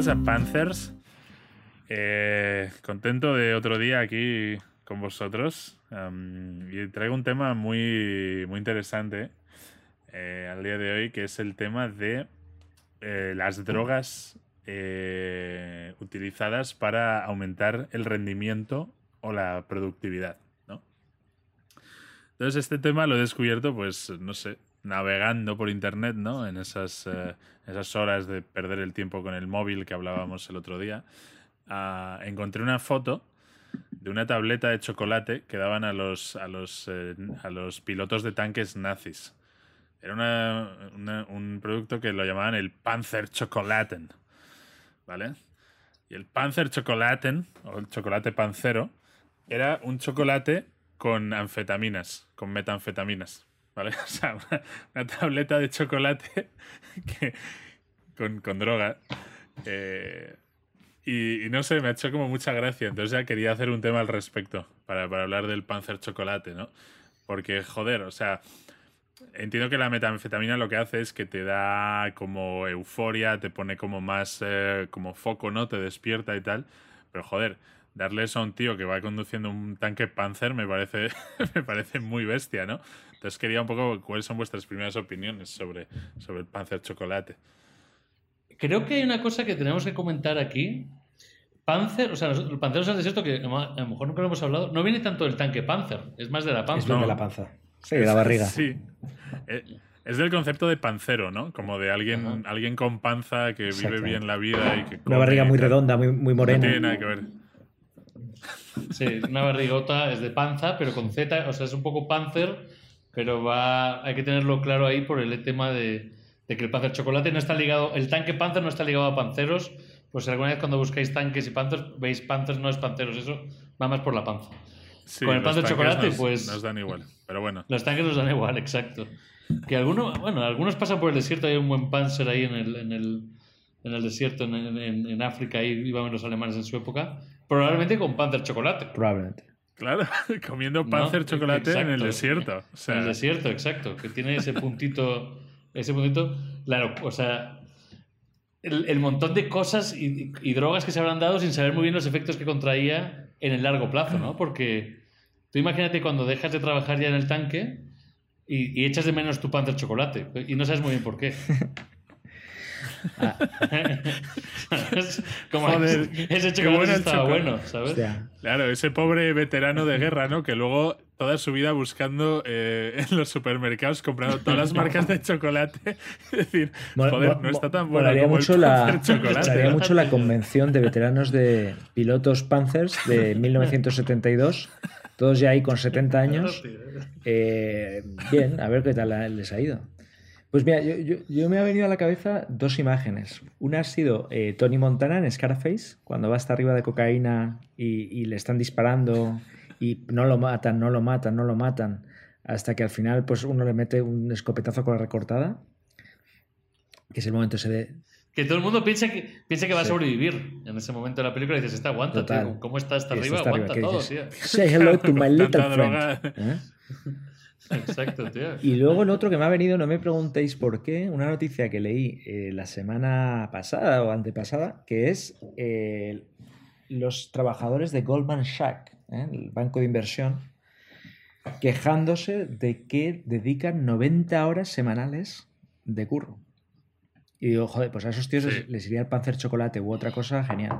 pasa, Panthers? Eh, contento de otro día aquí con vosotros. y traigo un tema muy, muy interesante eh, al día de hoy, que es el tema de eh, las drogas utilizadas para aumentar el rendimiento o la productividad. ¿no? Entonces, este tema lo he descubierto, pues, no sé, navegando por internet, ¿no? En esas, eh, esas horas de perder el tiempo con el móvil que hablábamos el otro día, ah, encontré una foto de una tableta de chocolate que daban a los, a los, eh, a los pilotos de tanques nazis. Era un producto que lo llamaban el Panzer Chocolaten, ¿vale? Y el Panzer Chocolaten, o el chocolate pancero, era un chocolate con anfetaminas, con metanfetaminas. ¿Vale? O sea, una, tableta de chocolate con, droga. Eh, y, no sé, me ha hecho como mucha gracia. Entonces ya quería hacer un tema al respecto para, hablar del Panzer Chocolate, ¿no? Porque, joder, o sea, entiendo que la metanfetamina lo que hace es que te da como euforia, te pone como más eh, como foco, ¿no? Te despierta y tal. Pero, joder, darle eso a un tío que va conduciendo un tanque Panzer me parece, me parece muy bestia, ¿no? Entonces quería un poco cuáles son vuestras primeras opiniones sobre, sobre el Panzer Chocolate. Creo que hay una cosa que tenemos que comentar aquí. Panzer, o sea, el Panzer del desierto, que a lo mejor nunca lo hemos hablado, no viene tanto del tanque Panzer, es más de la panza. Es de la panza. Sí, de la barriga. Sí. Eh, es del concepto de pancero, ¿no? Como de alguien, alguien con panza que vive bien la vida y que. Una barriga muy redonda, muy, muy morena. No tiene nada que ver. Sí, una barrigota es de panza, pero con Z, o sea, es un poco panzer, pero va, hay que tenerlo claro ahí por el tema de, que el panzer chocolate no está ligado, el tanque panzer no está ligado a panceros, pues alguna vez cuando buscáis tanques y panzers, veis panzers no es panceros, eso va más por la panza. con el panzer chocolate, pues... Nos dan igual, pero bueno. Los tanques nos dan igual, exacto. Que algunos, bueno, algunos pasan por el desierto, hay un buen panzer ahí en el, en el, en el desierto, en, en, en África, ahí iban los alemanes en su época, Probablemente con Panzer Chocolate. Probablemente. Claro, comiendo Panzer Chocolate en el desierto. En el desierto, exacto. Que tiene ese puntito. ese puntito. Claro, o sea. El, montón de cosas y, drogas que se habrán dado sin saber muy bien los efectos que contraía en el largo plazo, ¿no? Porque tú imagínate cuando dejas de trabajar ya en el tanque y, y echas de menos tu Panzer Chocolate y no sabes muy bien por qué. Como ese chocolate estaba bueno, ¿sabes? Claro, ese pobre veterano de guerra, ¿no? Que luego toda su vida buscando eh, en los supermercados, comprando todas las marcas de chocolate. es decir, joder, no está tan bueno como mucho la, chocolate. mucho la convención de veteranos de pilotos Panzers de 1972. Todos ya ahí con 70 años. Eh, bien, a ver qué tal les ha ido. Pues mira, yo, me ha venido a la cabeza dos imágenes. Una ha sido eh, Tony Montana en Scarface, cuando va hasta arriba de cocaína y, le están disparando y no lo matan, no lo matan, no lo matan, hasta que al final pues uno le mete un escopetazo con la recortada, que es el momento ese de... Que todo el mundo piensa que, piensa que va a sobrevivir en ese momento de la película y dices, está aguanta, tío, ¿cómo está hasta arriba? aguanta todo, tío. Say hello to my little friend. ¿Eh? Exacto, tío. Y luego el otro que me ha venido, no me preguntéis por qué, una noticia que leí eh, la semana pasada o antepasada, que es eh, los trabajadores de Goldman Sachs, ¿eh? el banco de inversión, quejándose de que dedican 90 horas semanales de curro. Y digo, joder, pues a esos tíos les, iría el panzer chocolate u otra cosa genial.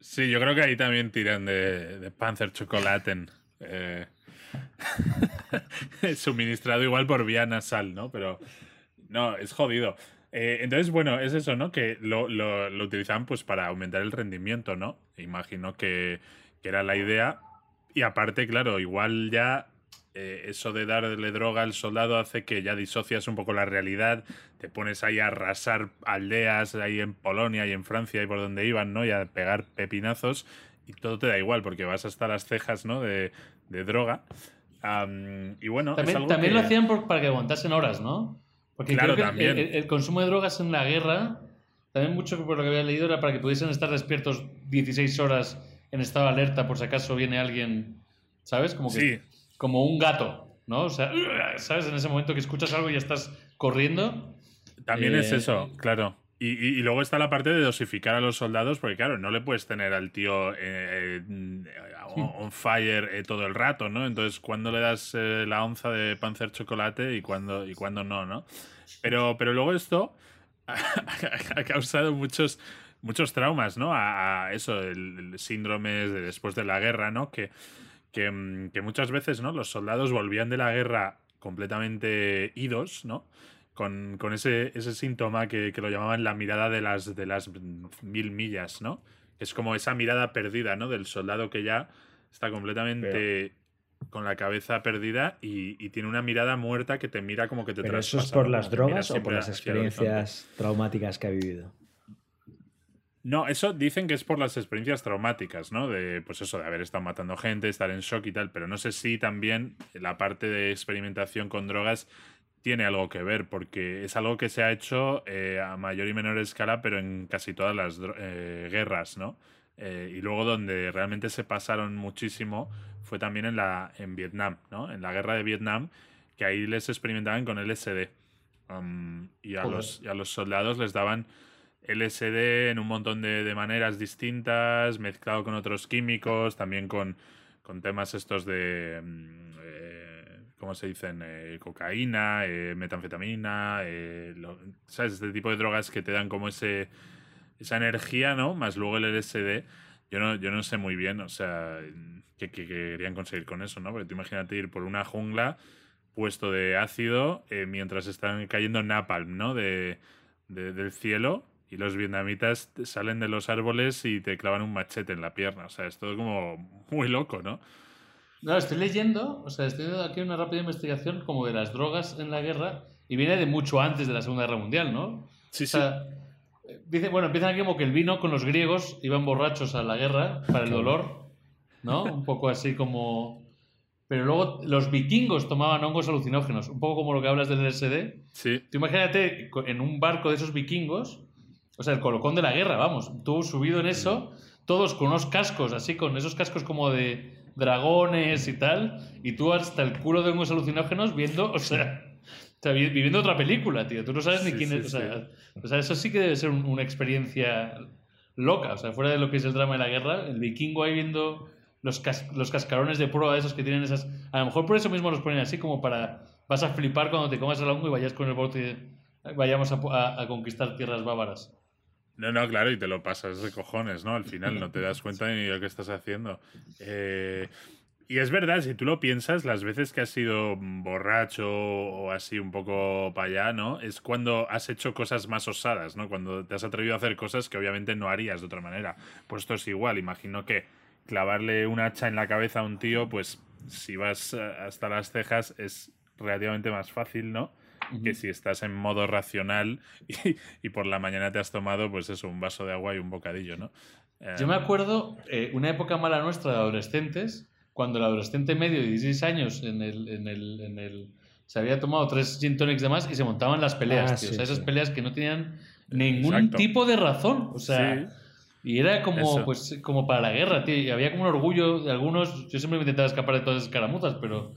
Sí, yo creo que ahí también tiran de, de panzer chocolate. Eh, suministrado igual por vía nasal, ¿no? Pero no, es jodido. Eh, entonces, bueno, es eso, ¿no? Que lo, lo, utilizaban pues para aumentar el rendimiento, ¿no? Imagino que, era la idea. Y aparte, claro, igual ya eh, eso de darle droga al soldado hace que ya disocias un poco la realidad, te pones ahí a arrasar aldeas ahí en Polonia y en Francia y por donde iban, ¿no? Y a pegar pepinazos y todo te da igual porque vas hasta las cejas, ¿no? De, de droga. y bueno, también, lo hacían para que aguantasen horas, ¿no? Porque creo que el, consumo de drogas en la guerra, también mucho por lo que había leído, era para que pudiesen estar despiertos 16 horas en estado de alerta por si acaso viene alguien, ¿sabes? Como, que, como un gato, ¿no? O sea, ¿sabes? En ese momento que escuchas algo y ya estás corriendo. También es eh, eso, claro. Y, luego está la parte de dosificar a los soldados, porque claro, no le puedes tener al tío eh, on fire eh, todo el rato, ¿no? Entonces, ¿cuándo le das eh, la onza de panzer chocolate y cuándo, y cuándo no, ¿no? Pero, pero luego esto ha causado muchos, muchos traumas, ¿no? A, eso, el, síndrome de después de la guerra, ¿no? Que, que, mm, que muchas veces, ¿no? Los soldados volvían de la guerra completamente idos, ¿no? Con, ese, ese síntoma que, lo llamaban la mirada de las, de las mil millas, ¿no? Es como esa mirada perdida, ¿no? Del soldado que ya está completamente con la cabeza perdida y, tiene una mirada muerta que te mira como que te ¿Pero ¿Eso es por las drogas o por las experiencias traumáticas que ha vivido? No, eso dicen que es por las experiencias traumáticas, ¿no? De, pues eso, de haber estado matando gente, estar en shock y tal, pero no sé si también la parte de experimentación con drogas tiene algo que ver, porque es algo que se ha hecho eh, a mayor y menor escala, pero en casi todas las eh, guerras, ¿no? Eh, y luego donde realmente se pasaron muchísimo fue también en, la, en Vietnam, ¿no? En la guerra de Vietnam, que ahí les experimentaban con LSD. Um, y, a los, a los soldados les daban LSD en un montón de, de, maneras distintas, mezclado con otros químicos, también con, con temas estos de... ¿cómo se dicen? Eh, cocaína, eh, metanfetamina, eh, ¿sabes? Este tipo de drogas que te dan como ese esa energía, ¿no? Más luego el LSD. Yo no, yo no sé muy bien, o sea, qué, querían conseguir con eso, ¿no? Porque tú imagínate ir por una jungla puesto de ácido mientras están cayendo napalm, ¿no? De, del cielo y los vietnamitas salen de los árboles y te clavan un machete en la pierna. O sea, es todo como muy loco, ¿no? No, estoy leyendo, o sea, estoy haciendo aquí una rápida investigación como de las drogas en la guerra y viene de mucho antes de la Segunda Guerra Mundial, ¿no? Sí, sí. Dice, bueno, empiezan aquí como que el vino con los griegos iban borrachos a la guerra para el dolor, ¿no? Un poco así como... Pero luego los vikingos tomaban hongos alucinógenos, un poco como lo que hablas del LSD. Sí. Tú imagínate en un barco de esos vikingos, o sea, el colocón de la guerra, vamos, tú subido en eso, todos con unos cascos, así, con esos cascos como de dragones y tal, y tú hasta el culo de unos alucinógenos viendo, o sea, viviendo otra película, tío. Tú no sabes ni quién es. o, sea, eso sí que debe ser una experiencia loca. O sea, fuera de lo que es el drama de la guerra, el vikingo ahí viendo los, los cascarones de prueba esos que tienen esas. A lo mejor por eso mismo los ponen así, como para. Vas a flipar cuando te comas el hongo y vayas con el bote. Vayamos a, a conquistar tierras bávaras. No, no, claro, y te lo pasas de cojones, ¿no? Al final no te das cuenta ni de lo que estás haciendo. Eh, y es verdad, si tú lo piensas, las veces que has sido borracho o así un poco para allá, ¿no? Es cuando has hecho cosas más osadas, ¿no? Cuando te has atrevido a hacer cosas que obviamente no harías de otra manera. Pues esto es igual, imagino que clavarle un hacha en la cabeza a un tío, pues si vas hasta las cejas es relativamente más fácil, ¿no? Que si estás en modo racional y, por la mañana te has tomado, pues eso, un vaso de agua y un bocadillo, ¿no? Yo me em, acuerdo eh, una época mala nuestra de adolescentes, cuando el adolescente medio de 16 años en el, en el, en el, se había tomado tres gin tonics de más y se montaban las peleas, ah, tío. o sea, esas peleas que no tenían ningún tipo de razón. O sea, y era como, pues, como para la guerra, tío. Y había como un orgullo de algunos. Yo siempre me intentaba escapar de todas esas caramuzas, pero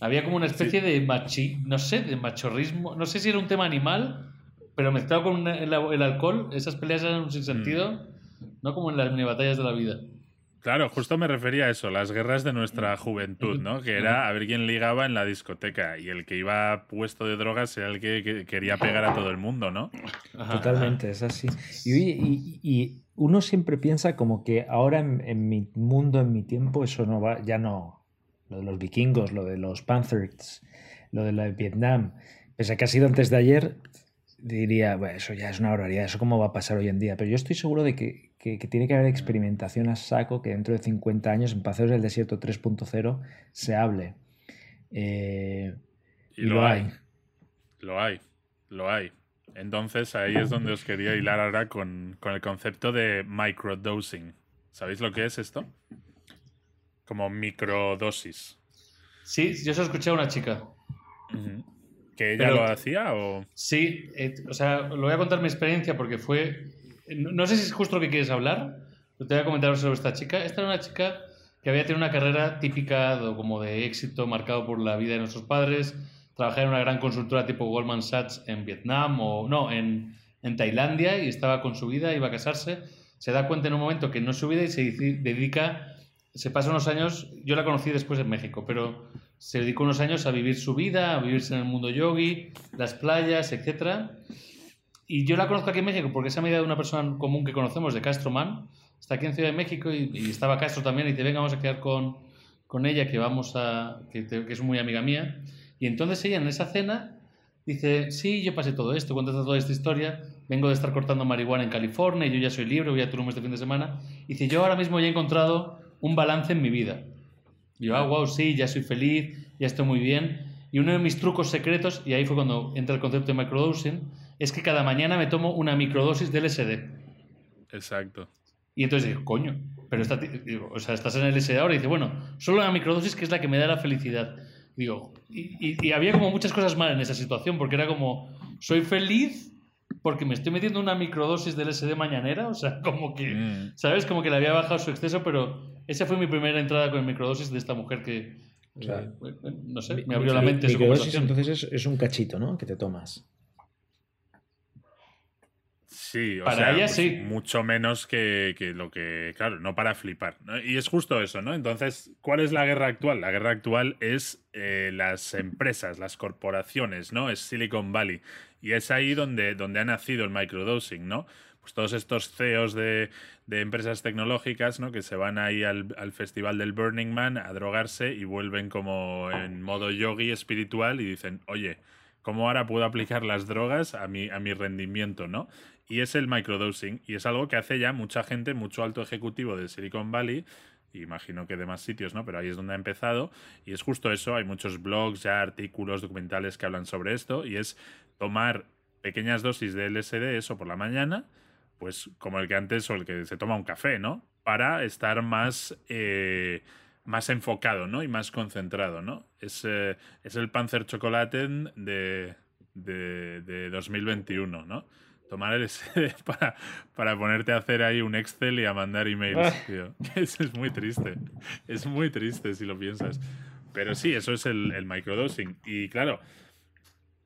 había como una especie de machi, no sé, de machorrismo. No sé si era un tema animal, pero mezclado con el, alcohol, esas peleas eran sin sentido, mm. no como en las mini batallas de la vida. Claro, justo me refería a eso, las guerras de nuestra juventud, ¿no? Que era a ver quién ligaba en la discoteca y el que iba puesto de drogas era el que, quería pegar a todo el mundo, ¿no? Totalmente, es así. Y, uno siempre piensa como que ahora en, en, mi mundo, en mi tiempo, eso no va, ya no, lo de los vikingos, lo de los Panthers, lo de la de Vietnam, pese a que ha sido antes de ayer, diría, bueno, eso ya es una barbaridad, eso cómo va a pasar hoy en día. Pero yo estoy seguro de que, tiene que haber experimentación a saco que dentro de 50 años en Paseos del Desierto 3.0 se hable. Eh, y, lo, hay. Lo hay, lo hay. Entonces ahí es donde os quería hilar ahora con, con el concepto de microdosing. ¿Sabéis lo que es esto? Como microdosis. Sí, yo se escuché a una chica. ¿Que ella lo hacía o...? Sí, eh, o sea, lo voy a contar mi experiencia porque fue... No, sé si es justo lo que quieres hablar, pero te voy a comentar sobre esta chica. Esta era una chica que había tenido una carrera típica como de éxito marcado por la vida de nuestros padres. Trabajaba en una gran consultora tipo Goldman Sachs en Vietnam o... No, en, en Tailandia y estaba con su vida, iba a casarse. Se da cuenta en un momento que no es su vida y se dedica, se pasa unos años, yo la conocí después en México, pero se dedicó unos años a vivir su vida, a vivirse en el mundo yogi, las playas, etc. Y yo la conozco aquí en México porque es amiga de una persona común que conocemos, de Castro Man. Está aquí en Ciudad de México y, estaba Castro también y te venga, vamos a quedar con, con ella, que, vamos a, que, es muy amiga mía. Y entonces ella en esa cena Dice, sí, yo pasé todo esto, cuenta toda esta historia, vengo de estar cortando marihuana en California, y yo ya soy libre, voy a Tulum este fin de semana. Dice, yo ahora mismo ya he encontrado un balance en mi vida. Y yo, ah, wow, sí, ya soy feliz, ya estoy muy bien. Y uno de mis trucos secretos, y ahí fue cuando entra el concepto de microdosing, es que cada mañana me tomo una microdosis de LSD. Exacto. Y entonces digo, coño, pero o sea, estás en el LSD ahora y dice, bueno, solo una microdosis que es la que me da la felicidad. Digo, y, había como muchas cosas mal en esa situación, porque era como, soy feliz porque me estoy metiendo una microdosis del SD mañanera, o sea, como que, mm. ¿sabes? Como que le había bajado su exceso, pero esa fue mi primera entrada con el microdosis de esta mujer que, eh, no sé, me abrió la mente. Microdosis entonces es, es un cachito, ¿no? Que te tomas. Sí, o para ella pues sí. Mucho menos que, lo que, claro, no para flipar. Y es justo eso, ¿no? Entonces, ¿cuál es la guerra actual? La guerra actual es eh, las empresas, las corporaciones, ¿no? Es Silicon Valley. Y es ahí donde, donde ha nacido el microdosing, ¿no? Pues todos estos CEOs de, empresas tecnológicas, ¿no? Que se van ahí al, al, festival del Burning Man a drogarse y vuelven como en modo yogi espiritual y dicen, oye, ¿cómo ahora puedo aplicar las drogas a mi, a mi rendimiento, ¿no? Y es el microdosing. Y es algo que hace ya mucha gente, mucho alto ejecutivo de Silicon Valley, imagino que de más sitios, ¿no? Pero ahí es donde ha empezado. Y es justo eso, hay muchos blogs, ya artículos, documentales que hablan sobre esto, y es tomar pequeñas dosis de LSD, eso por la mañana, pues como el que antes o el que se toma un café, ¿no? Para estar más... Eh, más enfocado, ¿no? Y más concentrado, ¿no? Es, eh, es el Panzer Chocolate de, de, de 2021, ¿no? Tomar el para, para ponerte a hacer ahí un Excel y a mandar emails, ah. tío. Eso es muy triste. Es muy triste si lo piensas. Pero sí, eso es el, el microdosing. Y claro,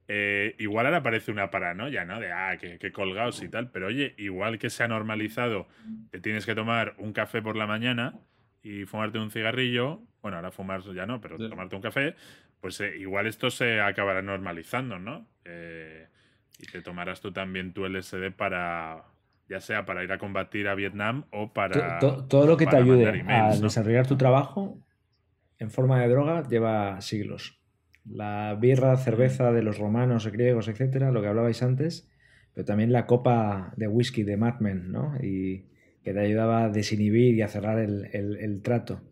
eh, igual ahora parece una paranoia, ¿no? De, ah, que, que, colgados y tal. Pero oye, igual que se ha normalizado que tienes que tomar un café por la mañana y fumarte un cigarrillo, bueno, ahora fumar ya no, pero tomarte un café, pues eh, igual esto se acabará normalizando, ¿no? Eh, y te tomarás tú también tu LSD para, ya sea para ir a combatir a Vietnam o para... Todo, lo que te ayude a desarrollar tu trabajo en forma de droga lleva siglos. La birra, cerveza de los romanos, griegos, etcétera, lo que hablabais antes, pero también la copa de whisky de Mad Men, ¿no? Y que te ayudaba a desinhibir y a cerrar el, trato.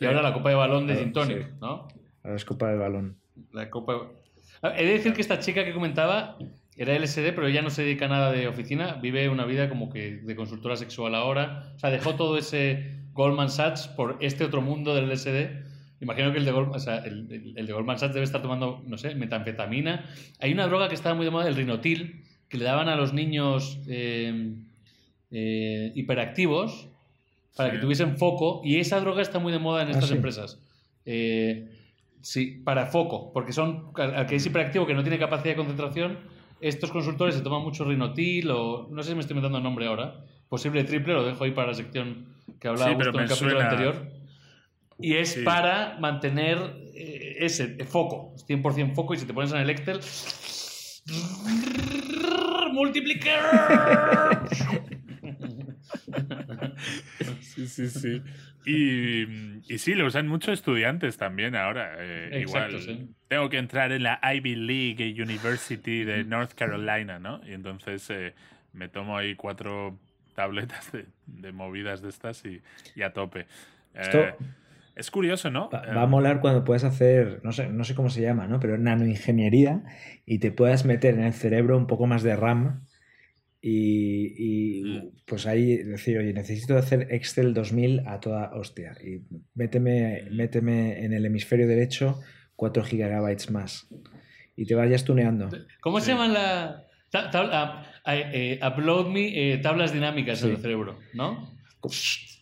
Y ahora la copa de balón de Gin ¿no? Ahora es copa de balón. La copa he de decir que esta chica que comentaba era LSD, pero ella no se dedica a nada de oficina, vive una vida como que de consultora sexual ahora. O sea, dejó todo ese Goldman Sachs por este otro mundo del LSD. Imagino que el de, Goldman, el, de Goldman Sachs debe estar tomando, no sé, metanfetamina. Hay una droga que estaba muy de moda, el rinotil, que le daban a los niños eh, eh, hiperactivos para que tuviesen foco, y esa droga está muy de moda en ah, estas empresas. Eh, Sí, para foco, porque son, al que es hiperactivo, que no tiene capacidad de concentración, estos consultores se toman mucho rinotil o, no sé si me estoy metiendo el nombre ahora, posible triple, lo dejo ahí para la sección que hablaba en el capítulo anterior. Y es para mantener eh, ese foco, 100% foco, y si te pones en el Excel, multiplicar. sí, sí, sí. Y, y, sí, lo usan muchos estudiantes también ahora. Eh, igual tengo que entrar en la Ivy League University de North Carolina, ¿no? Y entonces eh, me tomo ahí cuatro tabletas de, movidas de estas y, a tope. Eh, es curioso, ¿no? Va, a molar cuando puedes hacer, no sé, no sé cómo se llama, ¿no? Pero nanoingeniería y te puedas meter en el cerebro un poco más de RAM y, mm. pues ahí decir, oye, necesito hacer Excel 2000 a toda hostia. Y méteme, méteme en el hemisferio derecho 4 gigabytes más. Y te vayas tuneando. ¿Cómo se llaman la. Eh, upload me eh, tablas dinámicas en el cerebro, ¿no?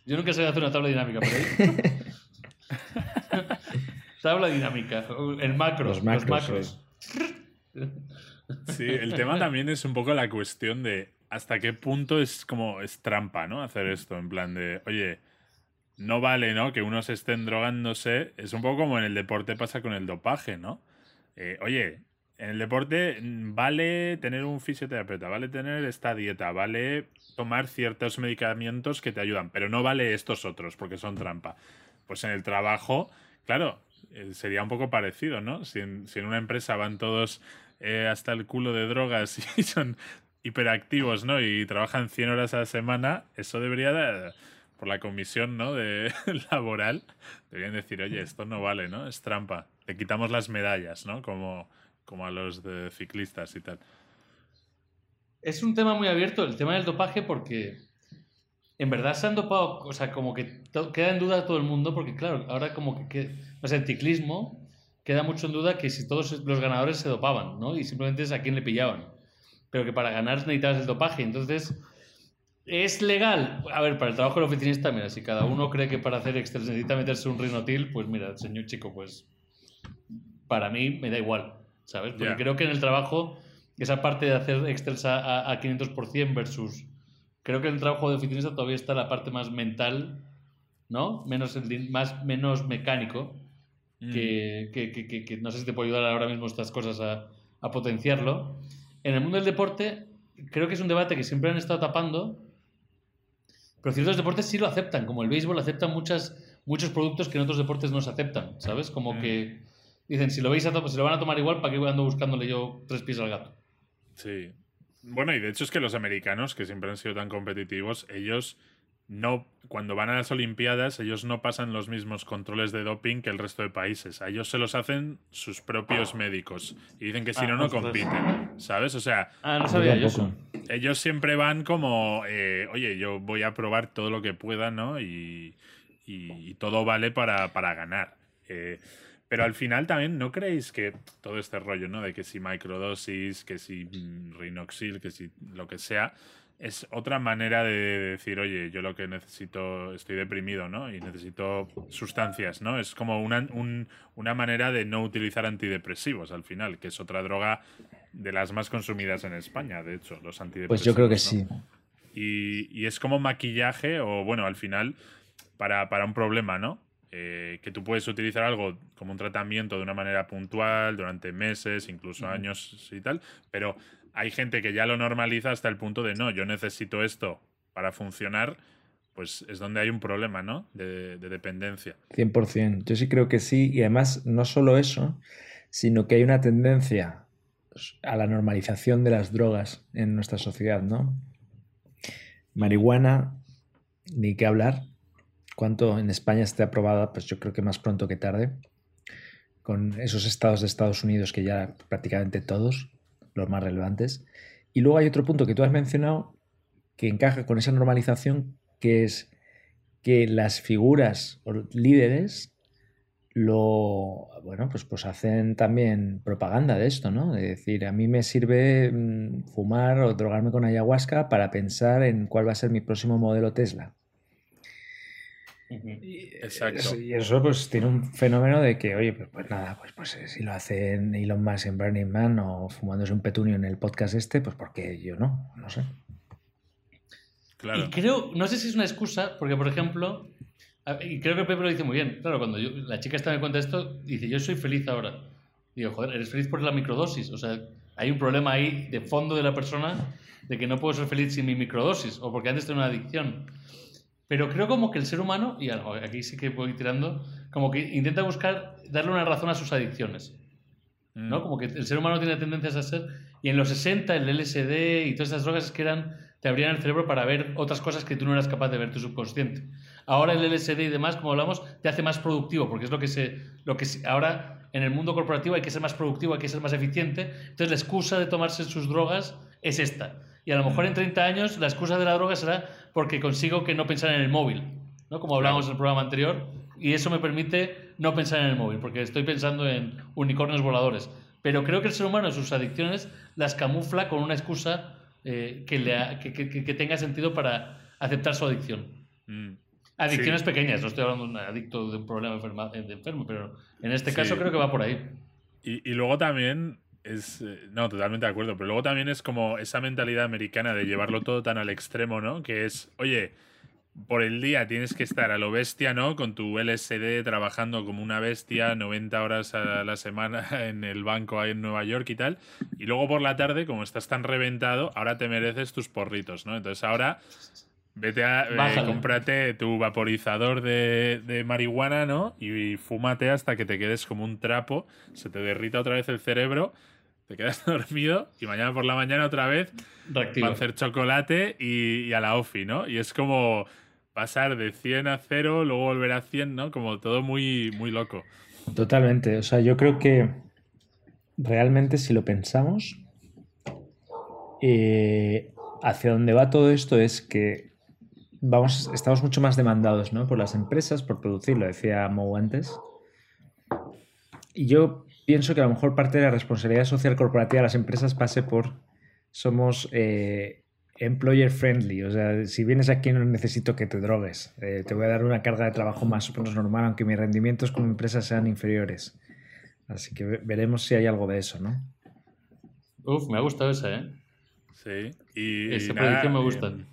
Yo nunca sabía hacer una tabla dinámica por ahí. Tabla dinámica, el macro, los macros. Sí, el tema también es un poco la cuestión de hasta qué punto es como es trampa, ¿no? Hacer esto, en plan de, oye, no vale, ¿no? Que unos estén drogándose. Es un poco como en el deporte pasa con el dopaje, ¿no? Eh, oye, en el deporte mm, vale tener un fisioterapeuta, vale tener esta dieta, vale tomar ciertos medicamentos que te ayudan, pero no vale estos otros porque son trampa. Pues en el trabajo, claro, eh, sería un poco parecido, ¿no? Si en, una empresa van todos eh, hasta el culo de drogas y son hiperactivos, ¿no? Y trabajan 100 horas a la semana, eso debería, de, por la comisión, ¿no? De laboral, deberían decir, oye, esto no vale, ¿no? Es trampa. Le quitamos las medallas, ¿no? Como, como a los ciclistas y tal. Es un tema muy abierto el tema del dopaje porque en verdad se han dopado, o sea, como que queda en duda todo el mundo porque claro, ahora como que, o sea, el ciclismo queda mucho en duda que si todos los ganadores se dopaban, ¿no? Y simplemente es a quién le pillaban. Pero que para ganar necesitabas el dopaje. Entonces, ¿es legal? A ver, para el trabajo del oficinista, mira, si cada uno cree que para hacer Excel necesita meterse un rinotil, pues mira, señor chico, pues para mí me da igual, ¿sabes? Porque creo que en el trabajo, esa parte de hacer Excel a, a 500 por 100 versus... Creo que en el trabajo de oficinista todavía está la parte más mental, ¿no? Menos, más, menos mecánico Mm. que, no sé si te puede ayudar ahora mismo estas cosas a, potenciarlo. En el mundo del deporte, creo que es un debate que siempre han estado tapando, pero ciertos deportes sí lo aceptan, como el béisbol acepta muchas, muchos productos que en otros deportes no se aceptan, ¿sabes? Como mm. que dicen, si lo, veis a si lo van a tomar igual, ¿para qué ando buscándole yo tres pies al gato? Sí. Bueno, y de hecho es que los americanos, que siempre han sido tan competitivos, ellos no, cuando van a las Olimpiadas, ellos no pasan los mismos controles de doping que el resto de países. A ellos se los hacen sus propios médicos. Y dicen que si ah, no, no compiten. ¿Sabes? O sea, ah, no sabía eso. ellos siempre van como, eh, oye, yo voy a probar todo lo que pueda, ¿no? Y, todo vale para, ganar. Eh, pero al final también, ¿no creéis que todo este rollo, ¿no? De que si microdosis, que si mm, rinoxil, que si lo que sea es otra manera de decir, oye, yo lo que necesito, estoy deprimido, ¿no? Y necesito sustancias, ¿no? Es como una, una manera de no utilizar antidepresivos al final, que es otra droga de las más consumidas en España, de hecho, los antidepresivos. Pues yo creo que sí. Y, es como maquillaje o, bueno, al final, para, para un problema, ¿no? Eh, que tú puedes utilizar algo como un tratamiento de una manera puntual durante meses, incluso años y tal, pero hay gente que ya lo normaliza hasta el punto de no, yo necesito esto para funcionar, pues es donde hay un problema, ¿no? De, de dependencia. 100%. Yo sí creo que sí. Y además, no solo eso, sino que hay una tendencia a la normalización de las drogas en nuestra sociedad, ¿no? Marihuana, ni qué hablar. ¿Cuánto en España esté aprobada? Pues yo creo que más pronto que tarde. Con esos estados de Estados Unidos que ya prácticamente todos los más relevantes. Y luego hay otro punto que tú has mencionado que encaja con esa normalización, que es que las figuras líderes lo bueno pues pues hacen también propaganda de esto no de decir a mí me sirve mm, fumar o drogarme con ayahuasca para pensar en cuál va a ser mi próximo modelo Tesla Exacto. Y eso pues tiene un fenómeno de que, oye, pues, pues nada, pues, pues eh, si lo hacen Elon Musk en Burning Man o fumándose un petunio en el podcast este, pues porque yo no, no sé. Claro. Y creo, no sé si es una excusa, porque por ejemplo, y creo que Pepe lo dice muy bien, claro, cuando la chica está me cuenta esto, dice, yo soy feliz ahora. Digo, joder, eres feliz por la microdosis, o sea, hay un problema ahí de fondo de la persona de que no puedo ser feliz sin mi microdosis, o porque antes tengo una adicción. Pero creo como que el ser humano, y aquí sí que voy tirando, como que intenta buscar darle una razón a sus adicciones. ¿no? Mm. Como que el ser humano tiene tendencias a ser. Y en los 60, el LSD y todas esas drogas que eran, te abrían el cerebro para ver otras cosas que tú no eras capaz de ver tu subconsciente. Ahora el LSD y demás, como hablamos, te hace más productivo, porque es lo que se. Lo que ahora en el mundo corporativo hay que ser más productivo, hay que ser más eficiente. Entonces la excusa de tomarse sus drogas es esta. Y a lo mejor en 30 años la excusa de la droga será porque consigo que no pensar en el móvil, ¿no? Como hablábamos en el programa anterior, y eso me permite no pensar en el móvil, porque estoy pensando en unicornios voladores. Pero creo que el ser humano sus adicciones las camufla con una excusa eh, que, le que, que, tenga sentido para aceptar su adicción. Mm. Adicciones pequeñas, no estoy hablando de un adicto de un problema de enfermo, pero en este caso creo que va por ahí. Y, y luego también es, eh, no, totalmente de acuerdo. Pero luego también es como esa mentalidad americana de llevarlo todo tan al extremo, ¿no? Que es, oye, por el día tienes que estar a lo bestia, ¿no? Con tu LSD trabajando como una bestia, 90 horas a la semana en el banco ahí en Nueva York y tal. Y luego por la tarde, como estás tan reventado, ahora te mereces tus porritos, ¿no? Entonces ahora vete a eh, cómprate tu vaporizador de, marihuana, ¿no? Y, fúmate hasta que te quedes como un trapo, se te derrita otra vez el cerebro. Te quedas dormido y mañana por la mañana otra vez para hacer chocolate y, y a la OFI, ¿no? Y es como, pasar de 100 a 0, luego volver a 100, ¿no? Como todo muy, muy loco. Totalmente. O sea, yo creo que realmente si lo pensamos, eh, hacia dónde va todo esto es que vamos, estamos mucho más demandados ¿no? por las empresas por producirlo, decía Mo antes. Y yo pienso que a lo mejor parte de la responsabilidad social corporativa de las empresas pase por somos eh, employer friendly. O sea, si vienes aquí no necesito que te drogues. Eh, te voy a dar una carga de trabajo más o menos normal, aunque mis rendimientos como empresa sean inferiores. Así que veremos si hay algo de eso, ¿no? Uf, me ha gustado esa, ¿eh? Sí. Y, Esa predicción me gusta. Eh,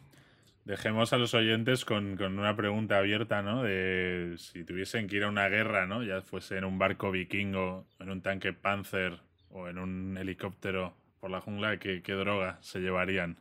dejemos a los oyentes con, con, una pregunta abierta, ¿no? De si tuviesen que ir a una guerra, ¿no? Ya fuese en un barco vikingo, en un tanque Panzer o en un helicóptero por la jungla, ¿qué, qué droga se llevarían?